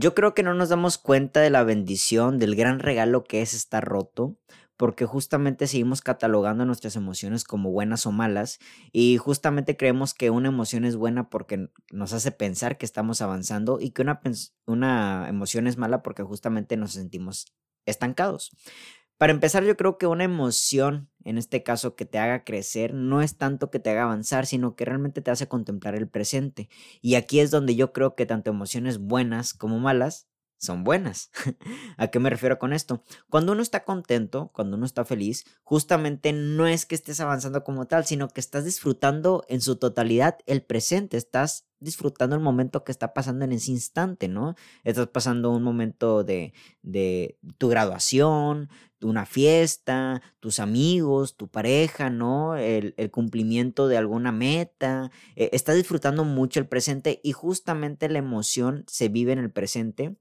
Yo creo que no nos damos cuenta de la bendición, del gran regalo que es estar roto, porque justamente seguimos catalogando nuestras emociones como buenas o malas y justamente creemos que una emoción es buena porque nos hace pensar que estamos avanzando y que una, una emoción es mala porque justamente nos sentimos estancados. Para empezar, yo creo que una emoción, en este caso, que te haga crecer, no es tanto que te haga avanzar, sino que realmente te hace contemplar el presente. Y aquí es donde yo creo que tanto emociones buenas como malas son buenas. ¿A qué me refiero con esto? Cuando uno está contento, cuando uno está feliz, justamente no es que estés avanzando como tal, sino que estás disfrutando en su totalidad el presente, estás disfrutando el momento que está pasando en ese instante, ¿no? Estás pasando un momento de, de tu graduación, una fiesta, tus amigos, tu pareja, ¿no? El, cumplimiento de alguna meta. Eh, estás disfrutando mucho el presente y justamente la emoción se vive en el presente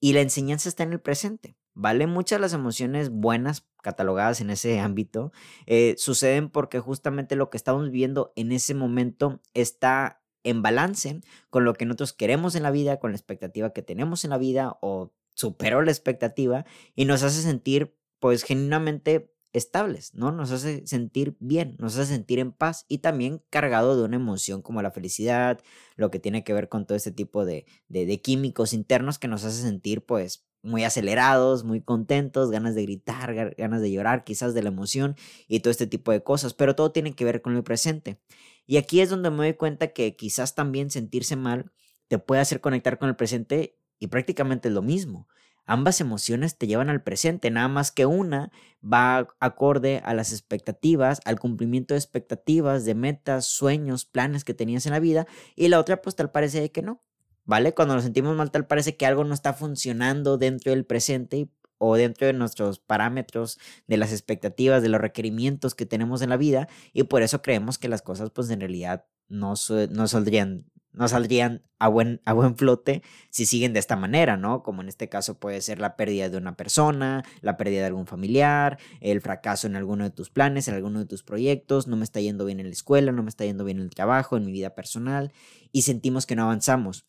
y la enseñanza está en el presente. ¿Vale? Muchas de las emociones buenas catalogadas en ese ámbito eh, suceden porque justamente lo que estamos viviendo en ese momento está en balance con lo que nosotros queremos en la vida, con la expectativa que tenemos en la vida o superó la expectativa y nos hace sentir pues genuinamente estables, ¿no? Nos hace sentir bien, nos hace sentir en paz y también cargado de una emoción como la felicidad, lo que tiene que ver con todo este tipo de, de, de químicos internos que nos hace sentir pues muy acelerados, muy contentos, ganas de gritar, ganas de llorar, quizás de la emoción y todo este tipo de cosas, pero todo tiene que ver con el presente. Y aquí es donde me doy cuenta que quizás también sentirse mal te puede hacer conectar con el presente y prácticamente es lo mismo. Ambas emociones te llevan al presente, nada más que una va acorde a las expectativas, al cumplimiento de expectativas, de metas, sueños, planes que tenías en la vida, y la otra pues tal parece que no, ¿vale? Cuando nos sentimos mal tal parece que algo no está funcionando dentro del presente o dentro de nuestros parámetros, de las expectativas, de los requerimientos que tenemos en la vida y por eso creemos que las cosas pues en realidad no, no saldrían no saldrían a buen, a buen flote si siguen de esta manera, ¿no? Como en este caso puede ser la pérdida de una persona, la pérdida de algún familiar, el fracaso en alguno de tus planes, en alguno de tus proyectos, no me está yendo bien en la escuela, no me está yendo bien en el trabajo, en mi vida personal, y sentimos que no avanzamos.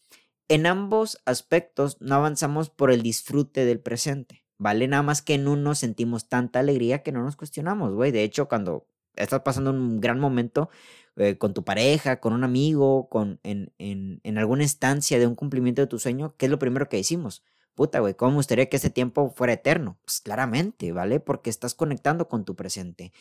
En ambos aspectos no avanzamos por el disfrute del presente. ¿vale? Nada más que en uno sentimos tanta alegría que no nos cuestionamos, güey. De hecho, cuando estás pasando un gran momento eh, con tu pareja, con un amigo, con, en, en, en alguna instancia de un cumplimiento de tu sueño, ¿qué es lo primero que decimos? Puta, güey, ¿cómo me gustaría que ese tiempo fuera eterno? Pues claramente, ¿vale? Porque estás conectando con tu presente.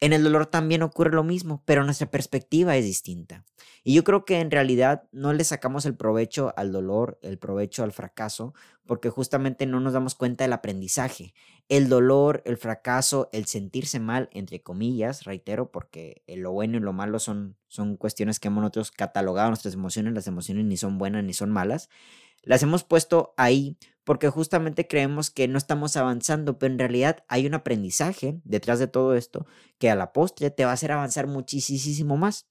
En el dolor también ocurre lo mismo, pero nuestra perspectiva es distinta. Y yo creo que en realidad no le sacamos el provecho al dolor, el provecho al fracaso, porque justamente no nos damos cuenta del aprendizaje. El dolor, el fracaso, el sentirse mal, entre comillas, reitero, porque lo bueno y lo malo son, son cuestiones que hemos nosotros catalogado nuestras emociones, las emociones ni son buenas ni son malas, las hemos puesto ahí porque justamente creemos que no estamos avanzando, pero en realidad hay un aprendizaje detrás de todo esto que a la postre te va a hacer avanzar muchísimo más.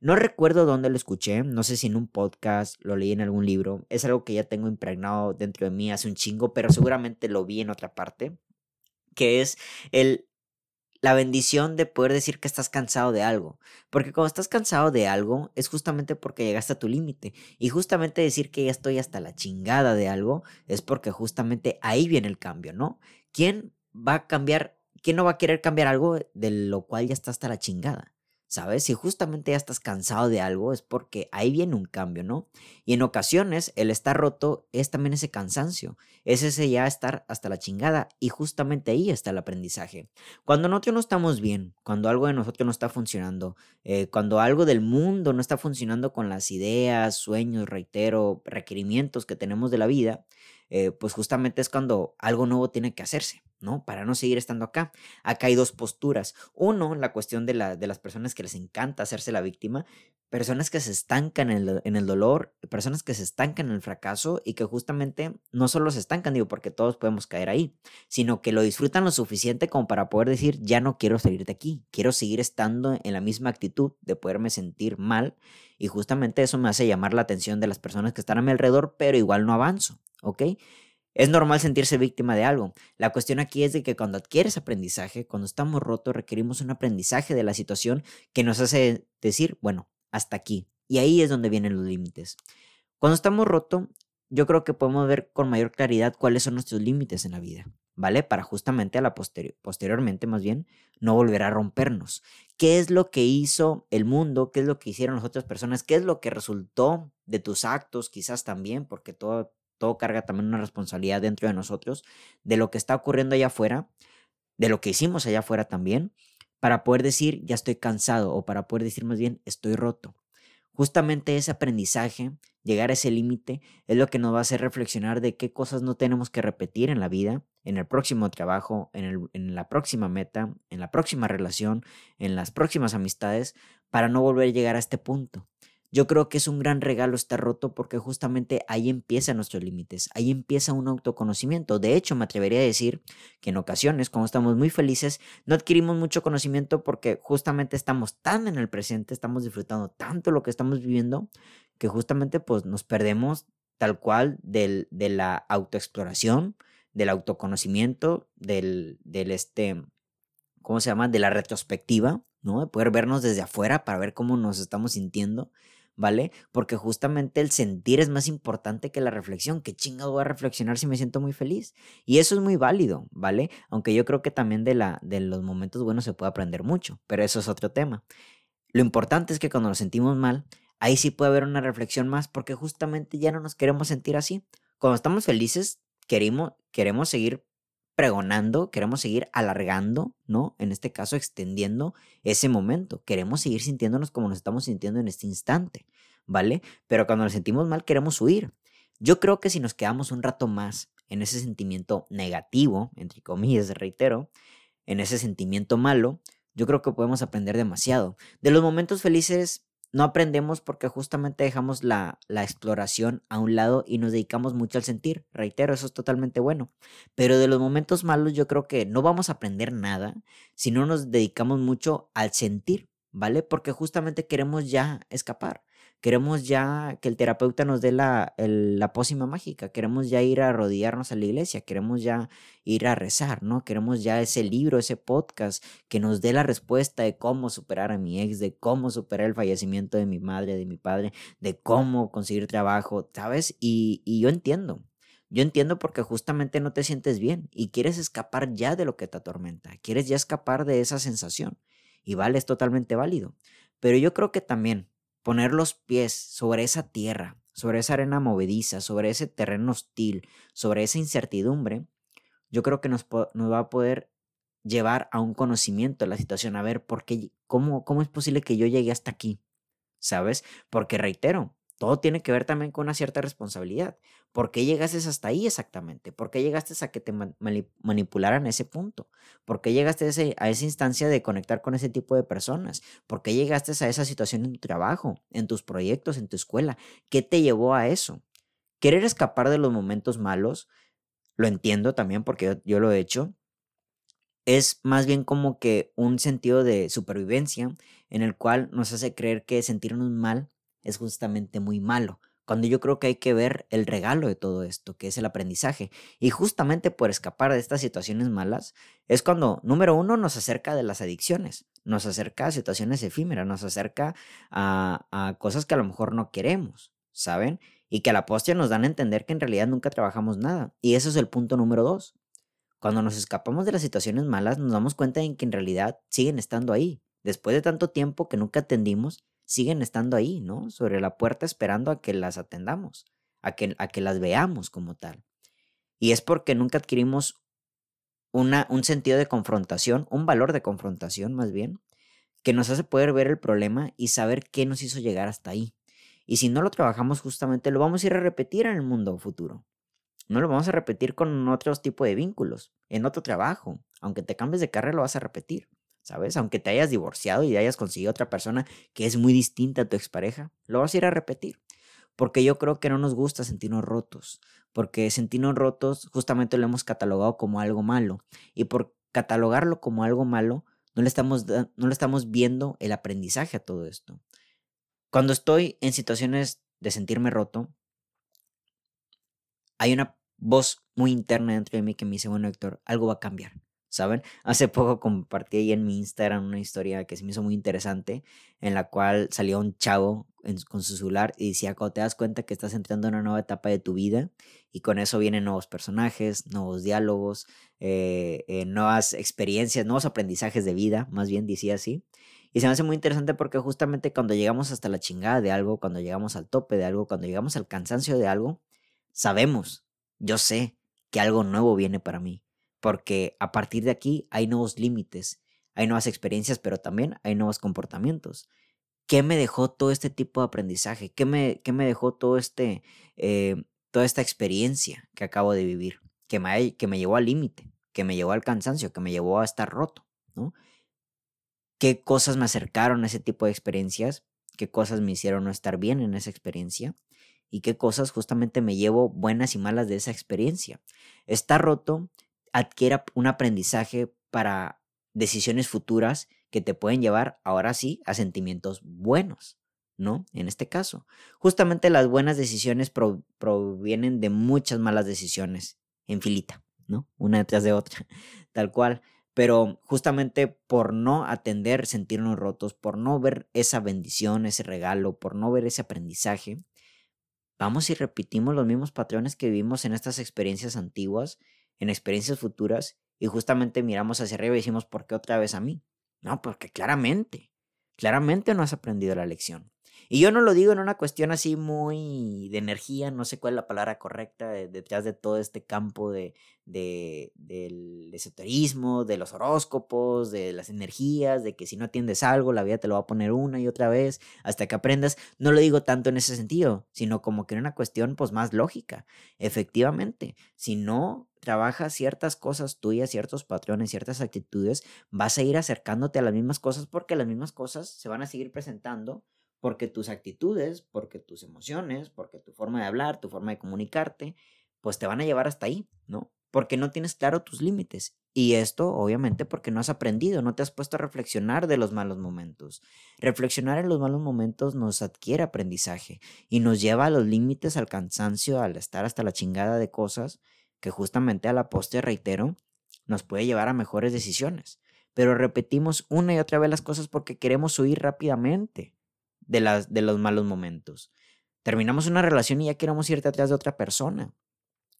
No recuerdo dónde lo escuché, no sé si en un podcast, lo leí en algún libro, es algo que ya tengo impregnado dentro de mí hace un chingo, pero seguramente lo vi en otra parte, que es el la bendición de poder decir que estás cansado de algo. Porque cuando estás cansado de algo es justamente porque llegaste a tu límite. Y justamente decir que ya estoy hasta la chingada de algo es porque justamente ahí viene el cambio, ¿no? ¿Quién va a cambiar? ¿Quién no va a querer cambiar algo de lo cual ya está hasta la chingada? ¿Sabes? Si justamente ya estás cansado de algo es porque ahí viene un cambio, ¿no? Y en ocasiones el estar roto es también ese cansancio, es ese ya estar hasta la chingada y justamente ahí está el aprendizaje. Cuando nosotros no estamos bien, cuando algo de nosotros no está funcionando, eh, cuando algo del mundo no está funcionando con las ideas, sueños, reitero, requerimientos que tenemos de la vida, eh, pues justamente es cuando algo nuevo tiene que hacerse, ¿no? Para no seguir estando acá. Acá hay dos posturas. Uno, la cuestión de, la, de las personas que les encanta hacerse la víctima, personas que se estancan en el, en el, dolor, personas que se estancan en el fracaso y que justamente no solo se estancan, digo, porque todos podemos caer ahí, sino que lo disfrutan lo suficiente como para poder decir, ya no quiero salir de aquí, quiero seguir estando en la misma actitud de poderme sentir mal y justamente eso me hace llamar la atención de las personas que están a mi alrededor, pero igual no avanzo. ¿Ok? Es normal sentirse víctima de algo. La cuestión aquí es de que cuando adquieres aprendizaje, cuando estamos rotos, requerimos un aprendizaje de la situación que nos hace decir, bueno, hasta aquí. Y ahí es donde vienen los límites. Cuando estamos rotos, yo creo que podemos ver con mayor claridad cuáles son nuestros límites en la vida, ¿vale? Para justamente a la posteriormente, más bien, no volver a rompernos. ¿Qué es lo que hizo el mundo? ¿Qué es lo que hicieron las otras personas? ¿Qué es lo que resultó de tus actos? Quizás también, porque todo, todo carga también una responsabilidad dentro de nosotros, de lo que está ocurriendo allá afuera, de lo que hicimos allá afuera también, para poder decir, ya estoy cansado, o para poder decir más bien, estoy roto. Justamente ese aprendizaje, llegar a ese límite, es lo que nos va a hacer reflexionar de qué cosas no tenemos que repetir en la vida, en el próximo trabajo, en, en, la próxima meta, en la próxima relación, en las próximas amistades, para no volver a llegar a este punto. Yo creo que es un gran regalo estar roto porque justamente ahí empiezan nuestros límites, ahí empieza un autoconocimiento. De hecho, me atrevería a decir que en ocasiones, cuando estamos muy felices, no adquirimos mucho conocimiento porque justamente estamos tan en el presente, estamos disfrutando tanto lo que estamos viviendo, que justamente pues nos perdemos tal cual del, de la autoexploración, del autoconocimiento, del, del este, ¿cómo se llama? De la retrospectiva, ¿no? De poder vernos desde afuera para ver cómo nos estamos sintiendo ¿vale? Porque justamente el sentir es más importante que la reflexión. ¿Qué chingado voy a reflexionar si me siento muy feliz? Y eso es muy válido, ¿vale? Aunque yo creo que también de, la, de los momentos buenos se puede aprender mucho, pero eso es otro tema. Lo importante es que cuando nos sentimos mal, ahí sí puede haber una reflexión más porque justamente ya no nos queremos sentir así. Cuando estamos felices, queremos, queremos seguir pregonando, queremos seguir alargando, ¿no? En este caso, extendiendo ese momento. Queremos seguir sintiéndonos como nos estamos sintiendo en este instante, ¿vale? Pero cuando nos sentimos mal, queremos huir. Yo creo que si nos quedamos un rato más en ese sentimiento negativo, entre comillas, reitero, en ese sentimiento malo, yo creo que podemos aprender demasiado. De los momentos felices no aprendemos porque justamente dejamos la, la, exploración a un lado y nos dedicamos mucho al sentir. Reitero, eso es totalmente bueno. Pero de los momentos malos yo creo que no vamos a aprender nada si no nos dedicamos mucho al sentir, ¿vale? Porque justamente queremos ya escapar. Queremos ya que el terapeuta nos dé la, la pócima mágica, queremos ya ir a arrodillarnos a la iglesia, queremos ya ir a rezar, ¿no? Queremos ya ese libro, ese podcast que nos dé la respuesta de cómo superar a mi ex, de cómo superar el fallecimiento de mi madre, de mi padre, de cómo conseguir trabajo, ¿sabes? Y, y yo entiendo, yo entiendo porque justamente no te sientes bien y quieres escapar ya de lo que te atormenta, quieres ya escapar de esa sensación. Y vale, es totalmente válido. Pero yo creo que también poner los pies sobre esa tierra, sobre esa arena movediza, sobre ese terreno hostil, sobre esa incertidumbre, yo creo que nos, va a poder llevar a un conocimiento de la situación, a ver por qué, cómo, cómo es posible que yo llegue hasta aquí, ¿sabes? Porque reitero, todo tiene que ver también con una cierta responsabilidad. ¿Por qué llegaste hasta ahí exactamente? ¿Por qué llegaste a que te manipularan a ese punto? ¿Por qué llegaste a, esa instancia de conectar con ese tipo de personas? ¿Por qué llegaste a esa situación en tu trabajo, en tus proyectos, en tu escuela? ¿Qué te llevó a eso? Querer escapar de los momentos malos, lo entiendo también porque yo lo he hecho, es más bien como que un sentido de supervivencia en el cual nos hace creer que sentirnos mal es justamente muy malo, cuando yo creo que hay que ver el regalo de todo esto, que es el aprendizaje. Y justamente por escapar de estas situaciones malas, es cuando, número uno, nos acerca de las adicciones, nos acerca a situaciones efímeras, nos acerca a, a cosas que a lo mejor no queremos, ¿saben? Y que a la postre nos dan a entender que en realidad nunca trabajamos nada. Y eso es el punto número dos. Cuando nos escapamos de las situaciones malas, nos damos cuenta de que en realidad siguen estando ahí. Después de tanto tiempo que nunca atendimos, siguen estando ahí, ¿no? Sobre la puerta esperando a que las atendamos, a que, a que las veamos como tal. Y es porque nunca adquirimos una, un sentido de confrontación, un valor de confrontación más bien, que nos hace poder ver el problema y saber qué nos hizo llegar hasta ahí. Y si no lo trabajamos justamente, lo vamos a ir a repetir en el mundo futuro. No lo vamos a repetir con otros tipos de vínculos, en otro trabajo. Aunque te cambies de carrera, lo vas a repetir. ¿Sabes? Aunque te hayas divorciado y hayas conseguido otra persona que es muy distinta a tu expareja, lo vas a ir a repetir. Porque yo creo que no nos gusta sentirnos rotos, porque sentirnos rotos justamente lo hemos catalogado como algo malo. Y por catalogarlo como algo malo, no le estamos, no le estamos viendo el aprendizaje a todo esto. Cuando estoy en situaciones de sentirme roto, hay una voz muy interna dentro de mí que me dice, bueno, Héctor, algo va a cambiar. ¿Saben? Hace poco compartí ahí en mi Instagram una historia que se me hizo muy interesante, en la cual salió un chavo con su celular y decía, cuando te das cuenta que estás entrando en una nueva etapa de tu vida y con eso vienen nuevos personajes, nuevos diálogos, eh, eh, nuevas experiencias, nuevos aprendizajes de vida, más bien decía así. Y se me hace muy interesante porque justamente cuando llegamos hasta la chingada de algo, cuando llegamos al tope de algo, cuando llegamos al cansancio de algo, sabemos, yo sé que algo nuevo viene para mí, porque a partir de aquí hay nuevos límites, hay nuevas experiencias, pero también hay nuevos comportamientos. ¿Qué me dejó todo este tipo de aprendizaje? ¿Qué me, qué me dejó todo este, eh, toda esta experiencia que acabo de vivir? Que me, que me llevó al límite, que me llevó al cansancio, que me llevó a estar roto. ¿Qué cosas me acercaron a ese tipo de experiencias? ¿Qué cosas me hicieron no estar bien en esa experiencia? ¿Y qué cosas justamente me llevo buenas y malas de esa experiencia? Estar roto adquiere un aprendizaje para decisiones futuras que te pueden llevar ahora sí a sentimientos buenos, ¿no? En este caso, justamente las buenas decisiones provienen de muchas malas decisiones en filita, ¿no? Una detrás de otra, tal cual. Pero justamente por no atender sentirnos rotos, por no ver esa bendición, ese regalo, por no ver ese aprendizaje, vamos y repetimos los mismos patrones que vivimos en estas experiencias antiguas, en experiencias futuras, y justamente miramos hacia arriba y decimos, ¿por qué otra vez a mí? No, porque claramente, claramente no has aprendido la lección. Y yo no lo digo en una cuestión así muy de energía, no sé cuál es la palabra correcta detrás de todo este campo de, de, del esoterismo, de los horóscopos, de las energías, de que si no atiendes algo, la vida te lo va a poner una y otra vez hasta que aprendas. No lo digo tanto en ese sentido, sino como que en una cuestión pues más lógica. Efectivamente, si no trabajas ciertas cosas tuyas, ciertos patrones, ciertas actitudes, vas a ir acercándote a las mismas cosas porque las mismas cosas se van a seguir presentando porque tus actitudes, porque tus emociones, porque tu forma de hablar, tu forma de comunicarte, pues te van a llevar hasta ahí, ¿no? Porque no tienes claro tus límites. Y esto, obviamente, porque no has aprendido, no te has puesto a reflexionar de los malos momentos. Reflexionar en los malos momentos nos adquiere aprendizaje y nos lleva a los límites, al cansancio, al estar hasta la chingada de cosas que justamente a la poste, reitero, nos puede llevar a mejores decisiones. Pero repetimos una y otra vez las cosas porque queremos huir rápidamente de, las, de los malos momentos. Terminamos una relación y ya queremos irte atrás de otra persona.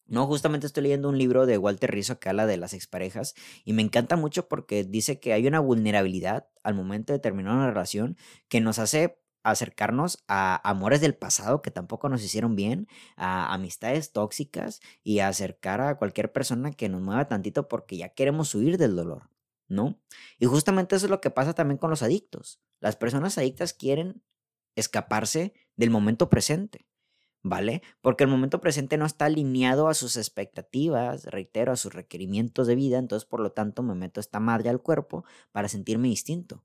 No, justamente estoy leyendo un libro de Walter Rizzo que habla de las exparejas y me encanta mucho porque dice que hay una vulnerabilidad al momento de terminar una relación que nos hace acercarnos a amores del pasado que tampoco nos hicieron bien, a amistades tóxicas y a acercar a cualquier persona que nos mueva tantito porque ya queremos huir del dolor, ¿no? Y justamente eso es lo que pasa también con los adictos. Las personas adictas quieren escaparse del momento presente, ¿vale? Porque el momento presente no está alineado a sus expectativas, reitero, a sus requerimientos de vida, entonces por lo tanto me meto esta madre al cuerpo para sentirme distinto.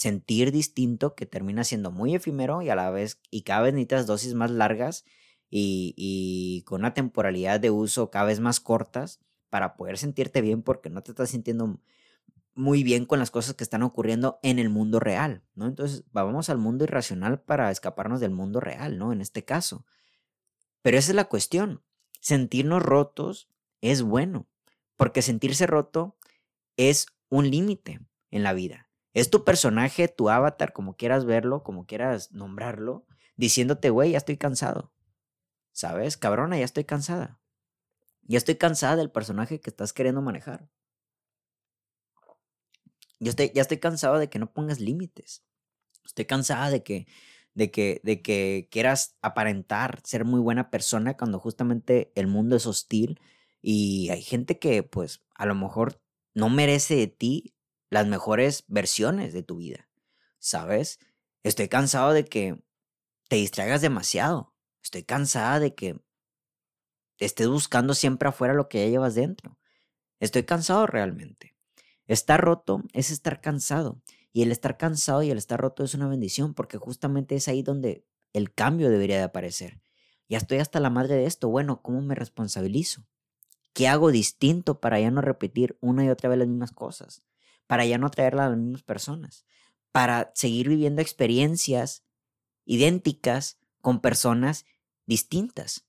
Sentir distinto que termina siendo muy efímero y a la vez, y cada vez necesitas dosis más largas y, y con una temporalidad de uso cada vez más cortas para poder sentirte bien porque no te estás sintiendo muy bien con las cosas que están ocurriendo en el mundo real, ¿no? Entonces, vamos al mundo irracional para escaparnos del mundo real, ¿no? En este caso. Pero esa es la cuestión. Sentirnos rotos es bueno, porque sentirse roto es un límite en la vida. Es tu personaje, tu avatar, como quieras verlo, como quieras nombrarlo, diciéndote, güey, ya estoy cansado. ¿Sabes? Cabrona, ya estoy cansada. Ya estoy cansada del personaje que estás queriendo manejar. Yo estoy, ya estoy cansado de que no pongas límites. Estoy cansada de que, de que, de que quieras aparentar ser muy buena persona cuando justamente el mundo es hostil y hay gente que pues a lo mejor no merece de ti las mejores versiones de tu vida. ¿Sabes? Estoy cansado de que te distraigas demasiado. Estoy cansada de que estés buscando siempre afuera lo que ya llevas dentro. Estoy cansado realmente. Estar roto es estar cansado. Y el estar cansado y el estar roto es una bendición porque justamente es ahí donde el cambio debería de aparecer. Ya estoy hasta la madre de esto. Bueno, ¿cómo me responsabilizo? ¿Qué hago distinto para ya no repetir una y otra vez las mismas cosas? Para ya no atraer a las mismas personas. Para seguir viviendo experiencias idénticas con personas distintas.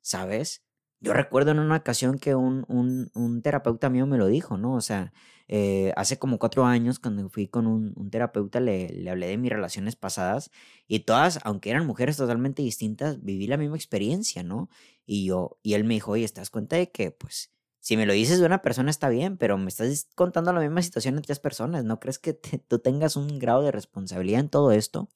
¿Sabes? Yo recuerdo en una ocasión que un, un, un terapeuta mío me lo dijo, ¿no? O sea, eh, hace como cuatro años cuando fui con un, un terapeuta le, le, hablé de mis relaciones pasadas y todas, aunque eran mujeres totalmente distintas, viví la misma experiencia, ¿no? Y yo, y él me dijo, oye, ¿estás cuenta de que, pues, si me lo dices de una persona está bien, pero me estás contando la misma situación en tres personas, ¿no crees que tú tengas un grado de responsabilidad en todo esto?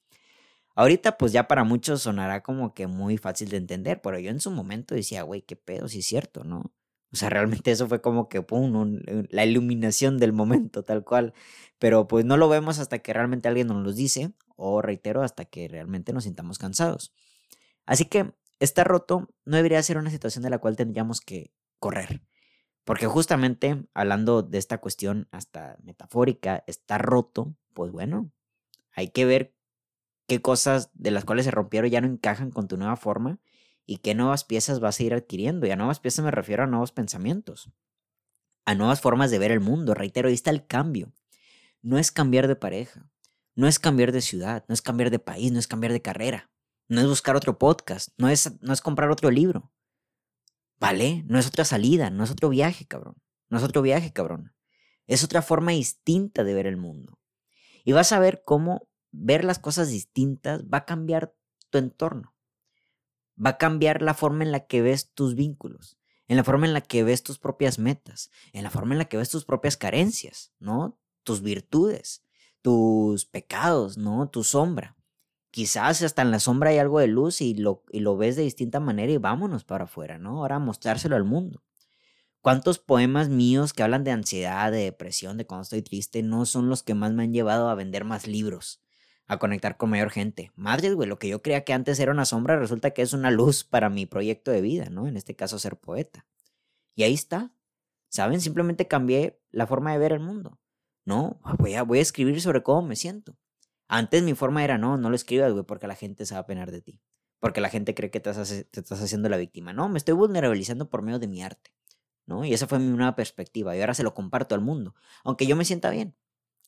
Ahorita pues ya para muchos sonará como que muy fácil de entender, pero yo en su momento decía, güey, qué pedo, sí es cierto, ¿no? O sea, realmente eso fue como que, pum, la iluminación del momento, tal cual. Pero pues no lo vemos hasta que realmente alguien nos lo dice, o reitero, hasta que realmente nos sintamos cansados. Así que estar roto no debería ser una situación de la cual tendríamos que correr. Porque justamente hablando de esta cuestión hasta metafórica, estar roto, pues bueno, hay que ver qué cosas de las cuales se rompieron ya no encajan con tu nueva forma y qué nuevas piezas vas a ir adquiriendo. Y a nuevas piezas me refiero a nuevos pensamientos, a nuevas formas de ver el mundo. Reitero, ahí está el cambio. No es cambiar de pareja, no es cambiar de ciudad, no es cambiar de país, no es cambiar de carrera, no es buscar otro podcast, no es, no es comprar otro libro. ¿Vale? No es otra salida, no es otro viaje, cabrón. No es otro viaje, cabrón. Es otra forma distinta de ver el mundo. Y vas a ver cómo ver las cosas distintas va a cambiar tu entorno. Va a cambiar la forma en la que ves tus vínculos, en la forma en la que ves tus propias metas, en la forma en la que ves tus propias carencias, ¿no? Tus virtudes, tus pecados, ¿no? Tu sombra. Quizás hasta en la sombra hay algo de luz y lo, y lo ves de distinta manera y vámonos para afuera, ¿no? Ahora mostrárselo al mundo. ¿Cuántos poemas míos que hablan de ansiedad, de depresión, de cuando estoy triste, no son los que más me han llevado a vender más libros? a conectar con mayor gente. Madre, güey, lo que yo creía que antes era una sombra resulta que es una luz para mi proyecto de vida, ¿no? En este caso, ser poeta. Y ahí está. ¿Saben? Simplemente cambié la forma de ver el mundo. No, voy a, voy a escribir sobre cómo me siento. Antes mi forma era, no, no lo escribas, güey, porque la gente se va a penar de ti. Porque la gente cree que te estás, haciendo la víctima. No, me estoy vulnerabilizando por medio de mi arte. ¿no? Y esa fue mi nueva perspectiva. Y ahora se lo comparto al mundo. Aunque yo me sienta bien.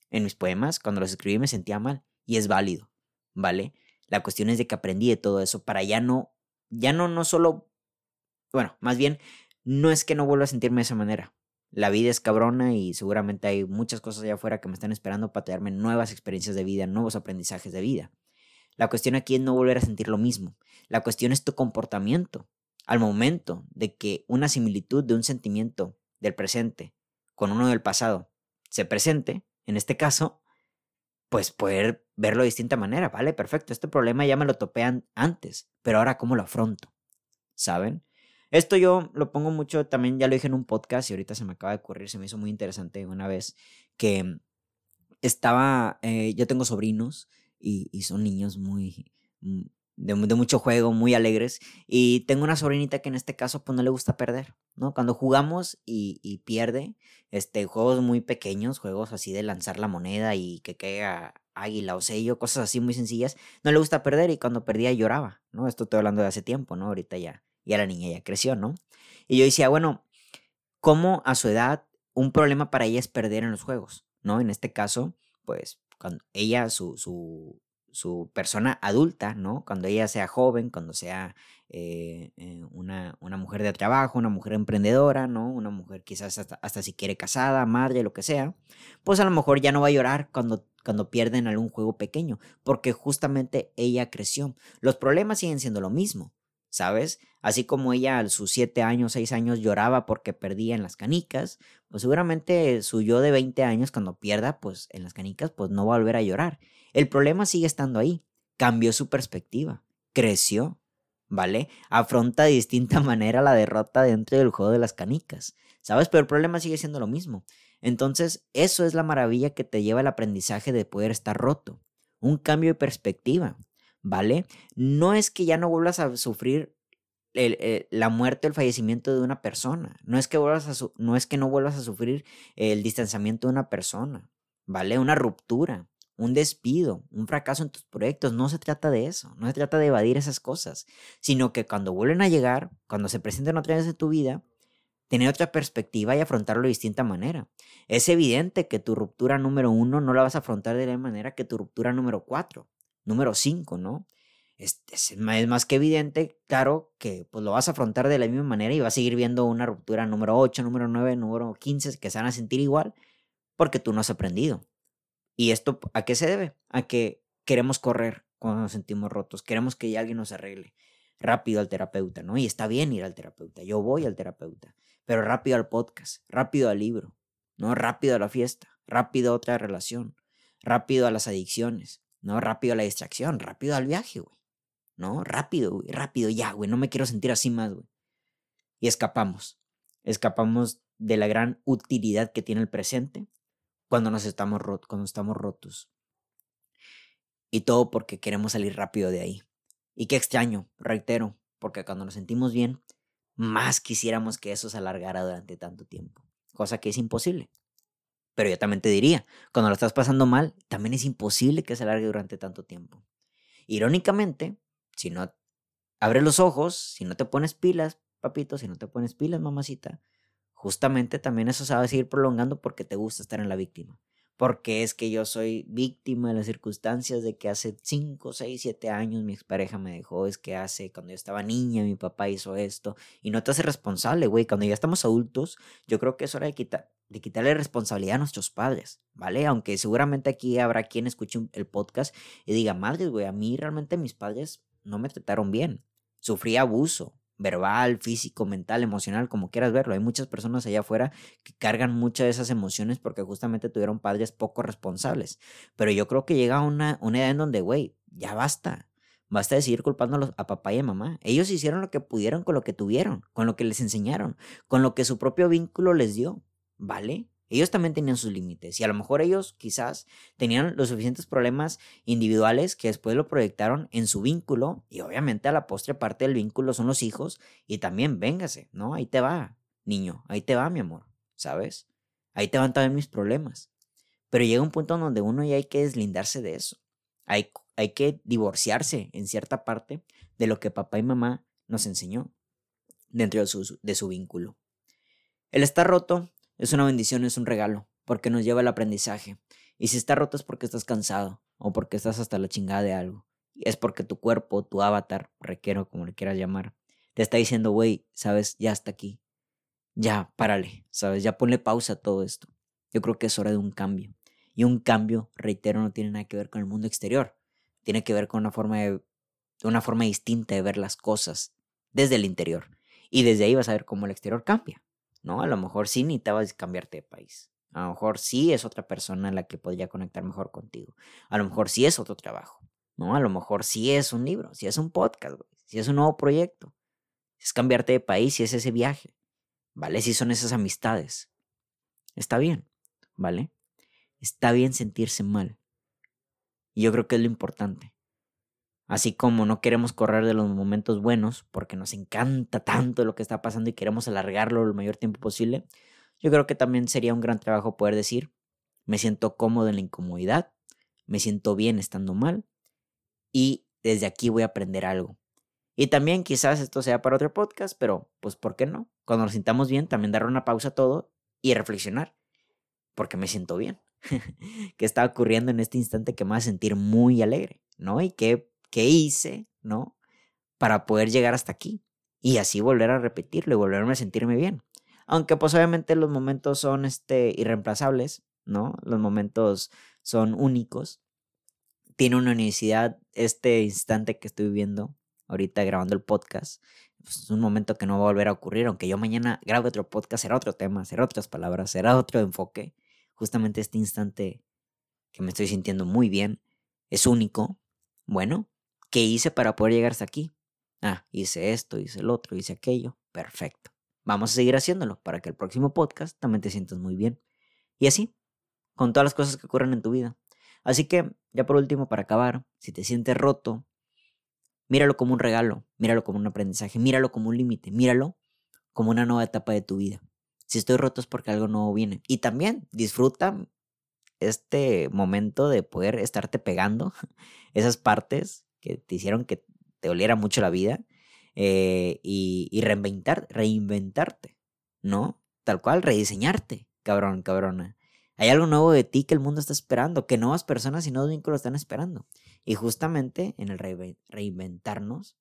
En mis poemas, cuando los escribí, me sentía mal y es válido, ¿vale? La cuestión es de que aprendí de todo eso para ya no, ya no, no solo, bueno, más bien, no es que no vuelva a sentirme de esa manera. La vida es cabrona y seguramente hay muchas cosas allá afuera que me están esperando para traerme nuevas experiencias de vida, nuevos aprendizajes de vida. La cuestión aquí es no volver a sentir lo mismo. La cuestión es tu comportamiento. Al momento de que una similitud de un sentimiento del presente con uno del pasado se presente, en este caso, pues poder verlo de distinta manera, ¿vale? Perfecto, este problema ya me lo topean antes, pero ahora ¿cómo lo afronto? ¿Saben? Esto yo lo pongo mucho, también ya lo dije en un podcast y ahorita se me acaba de ocurrir, se me hizo muy interesante una vez que estaba, eh, yo tengo sobrinos y, son niños muy, mm, de, mucho juego, muy alegres. Y tengo una sobrinita que en este caso pues no le gusta perder, ¿no? Cuando jugamos y, y, pierde, este, juegos muy pequeños, juegos así de lanzar la moneda y que caiga águila o sello, cosas así muy sencillas, no le gusta perder y cuando perdía lloraba, ¿no? Esto estoy hablando de hace tiempo, ¿no? Ahorita ya, ya la niña ya creció, ¿no? Y yo decía, bueno, ¿cómo a su edad un problema para ella es perder en los juegos, ¿no? En este caso, pues, cuando ella, su, su, su persona adulta, ¿no? Cuando ella sea joven, cuando sea eh, eh, una, una, mujer de trabajo, una mujer emprendedora, ¿no? Una mujer quizás hasta, hasta, si quiere casada, madre, lo que sea, pues a lo mejor ya no va a llorar cuando, cuando pierden algún juego pequeño, porque justamente ella creció. Los problemas siguen siendo lo mismo, ¿sabes? Así como ella a sus siete años, seis años lloraba porque perdía en las canicas, pues seguramente su yo de 20 años cuando pierda, pues en las canicas, pues no va a volver a llorar. El problema sigue estando ahí. Cambió su perspectiva. Creció. ¿Vale? Afronta de distinta manera la derrota dentro del juego de las canicas. ¿Sabes? Pero el problema sigue siendo lo mismo. Entonces, eso es la maravilla que te lleva al aprendizaje de poder estar roto. Un cambio de perspectiva. ¿Vale? No es que ya no vuelvas a sufrir eh, la muerte o el fallecimiento de una persona. No es, que vuelvas a no es que no vuelvas a sufrir el distanciamiento de una persona. ¿Vale? Una ruptura un despido, un fracaso en tus proyectos. No se trata de eso, no se trata de evadir esas cosas, sino que cuando vuelven a llegar, cuando se presenten otra vez en tu vida, tener otra perspectiva y afrontarlo de distinta manera. Es evidente que tu ruptura número uno no la vas a afrontar de la manera que tu ruptura número cuatro, número cinco, ¿no? es, es, más que evidente, claro, que pues lo vas a afrontar de la misma manera y vas a seguir viendo una ruptura número 8, número 9, número 15, que se van a sentir igual, porque tú no has aprendido. ¿Y esto a qué se debe? A que queremos correr cuando nos sentimos rotos, queremos que alguien nos arregle. Rápido al terapeuta, ¿no? Y está bien ir al terapeuta, yo voy al terapeuta, pero rápido al podcast, rápido al libro, ¿no? Rápido a la fiesta, rápido a otra relación, rápido a las adicciones, ¿no? Rápido a la distracción, rápido al viaje, güey. ¿No? Rápido, güey, rápido, ya, güey, no me quiero sentir así más, güey. Y escapamos. Escapamos de la gran utilidad que tiene el presente cuando nos estamos, cuando estamos rotos. Y todo porque queremos salir rápido de ahí. Y qué extraño, reitero, porque cuando nos sentimos bien, más quisiéramos que eso se alargara durante tanto tiempo, cosa que es imposible. Pero yo también te diría, cuando lo estás pasando mal, también es imposible que se alargue durante tanto tiempo. Irónicamente, si no abres los ojos, si no te pones pilas, papito, si no te pones pilas, mamacita, justamente también eso se va a seguir prolongando porque te gusta estar en la víctima. Porque es que yo soy víctima de las circunstancias de que hace 5, 6, 7 años mi expareja me dejó, es que hace cuando yo estaba niña mi papá hizo esto y no te hace responsable, güey. Cuando ya estamos adultos, yo creo que es hora de quitar de quitarle responsabilidad a nuestros padres, ¿vale? Aunque seguramente aquí habrá quien escuche el podcast y diga, madre, güey, a mí realmente mis padres no me trataron bien. Sufrí abuso verbal, físico, mental, emocional, como quieras verlo. Hay muchas personas allá afuera que cargan muchas de esas emociones porque justamente tuvieron padres poco responsables. Pero yo creo que llega una, una edad en donde, güey, ya basta. Basta de seguir culpando a papá y a mamá. Ellos hicieron lo que pudieron con lo que tuvieron, con lo que les enseñaron, con lo que su propio vínculo les dio. ¿Vale? Ellos también tenían sus límites y a lo mejor ellos quizás tenían los suficientes problemas individuales que después lo proyectaron en su vínculo y obviamente a la postre parte del vínculo son los hijos y también véngase, ¿no? Ahí te va, niño, ahí te va, mi amor, ¿sabes? Ahí te van también mis problemas. Pero llega un punto donde uno ya hay que deslindarse de eso. Hay, hay que divorciarse en cierta parte de lo que papá y mamá nos enseñó dentro de su, de su vínculo. El estar roto es una bendición, es un regalo, porque nos lleva al aprendizaje. Y si está roto es porque estás cansado o porque estás hasta la chingada de algo. Es porque tu cuerpo, tu avatar, requiero, como le quieras llamar, te está diciendo, güey, sabes, ya está aquí. Ya, párale, sabes, ya ponle pausa a todo esto. Yo creo que es hora de un cambio. Y un cambio, reitero, no tiene nada que ver con el mundo exterior. Tiene que ver con una forma, de, una forma distinta de ver las cosas desde el interior. Y desde ahí vas a ver cómo el exterior cambia. ¿No? A lo mejor sí necesitabas cambiarte de país. A lo mejor sí es otra persona la que podría conectar mejor contigo. A lo mejor sí es otro trabajo, ¿no? A lo mejor sí es un libro, si es un podcast, si es un nuevo proyecto. Es cambiarte de país, si es ese viaje, ¿vale? Si son esas amistades. Está bien, ¿vale? Está bien sentirse mal. Y yo creo que es lo importante. Así como no queremos correr de los momentos buenos porque nos encanta tanto lo que está pasando y queremos alargarlo el mayor tiempo posible, yo creo que también sería un gran trabajo poder decir, me siento cómodo en la incomodidad, me siento bien estando mal y desde aquí voy a aprender algo. Y también quizás esto sea para otro podcast, pero pues ¿por qué no? Cuando nos sintamos bien, también dar una pausa a todo y reflexionar, porque me siento bien. ¿Qué está ocurriendo en este instante que me va a sentir muy alegre? ¿No? Y qué qué hice, ¿no? Para poder llegar hasta aquí. Y así volver a repetirlo y volverme a sentirme bien. Aunque pues obviamente los momentos son este, irreemplazables, ¿no? Los momentos son únicos. Tiene una universidad este instante que estoy viviendo ahorita grabando el podcast. Pues, es un momento que no va a volver a ocurrir, aunque yo mañana grabe otro podcast, será otro tema, será otras palabras, será otro enfoque. Justamente este instante que me estoy sintiendo muy bien es único. Bueno, ¿Qué hice para poder llegar hasta aquí? Ah, hice esto, hice el otro, hice aquello. Perfecto. Vamos a seguir haciéndolo para que el próximo podcast también te sientas muy bien. Y así, con todas las cosas que ocurren en tu vida. Así que, ya por último, para acabar, si te sientes roto, míralo como un regalo, míralo como un aprendizaje, míralo como un límite, míralo como una nueva etapa de tu vida. Si estoy roto es porque algo nuevo viene. Y también disfruta este momento de poder estarte pegando esas partes que te hicieron que te oliera mucho la vida eh, y, reinventar, reinventarte, ¿no? Tal cual, rediseñarte, cabrón, cabrona. Hay algo nuevo de ti que el mundo está esperando, que nuevas personas y nuevos vínculos están esperando. Y justamente en el reinventarnos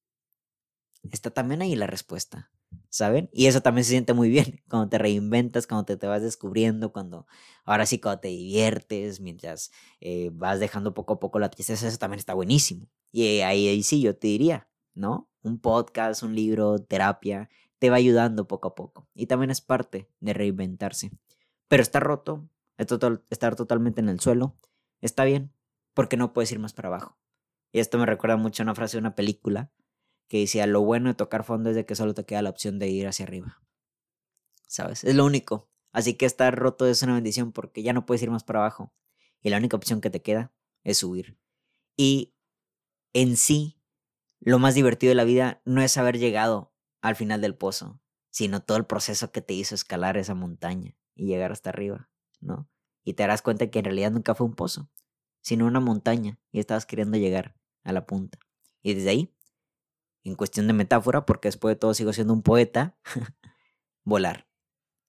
está también ahí la respuesta, ¿saben? Y eso también se siente muy bien cuando te reinventas, cuando te, te vas descubriendo, cuando ahora sí cuando te diviertes, mientras eh, vas dejando poco a poco la tristeza, eso también está buenísimo. Y ahí, ahí sí yo te diría, ¿no? Un podcast, un libro, terapia, te va ayudando poco a poco. Y también es parte de reinventarse. Pero está roto, estar totalmente en el suelo, está bien, porque no puedes ir más para abajo. Y esto me recuerda mucho a una frase de una película que decía, lo bueno de tocar fondo es de que solo te queda la opción de ir hacia arriba. ¿Sabes? Es lo único. Así que estar roto es una bendición porque ya no puedes ir más para abajo. Y la única opción que te queda es subir. Y en sí, lo más divertido de la vida no es haber llegado al final del pozo, sino todo el proceso que te hizo escalar esa montaña y llegar hasta arriba, ¿no? Y te darás cuenta que en realidad nunca fue un pozo, sino una montaña y estabas queriendo llegar a la punta. Y desde ahí en cuestión de metáfora, porque después de todo sigo siendo un poeta, volar,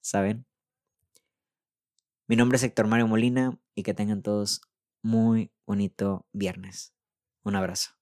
¿saben? Mi nombre es Héctor Mario Molina y que tengan todos muy bonito viernes. Un abrazo.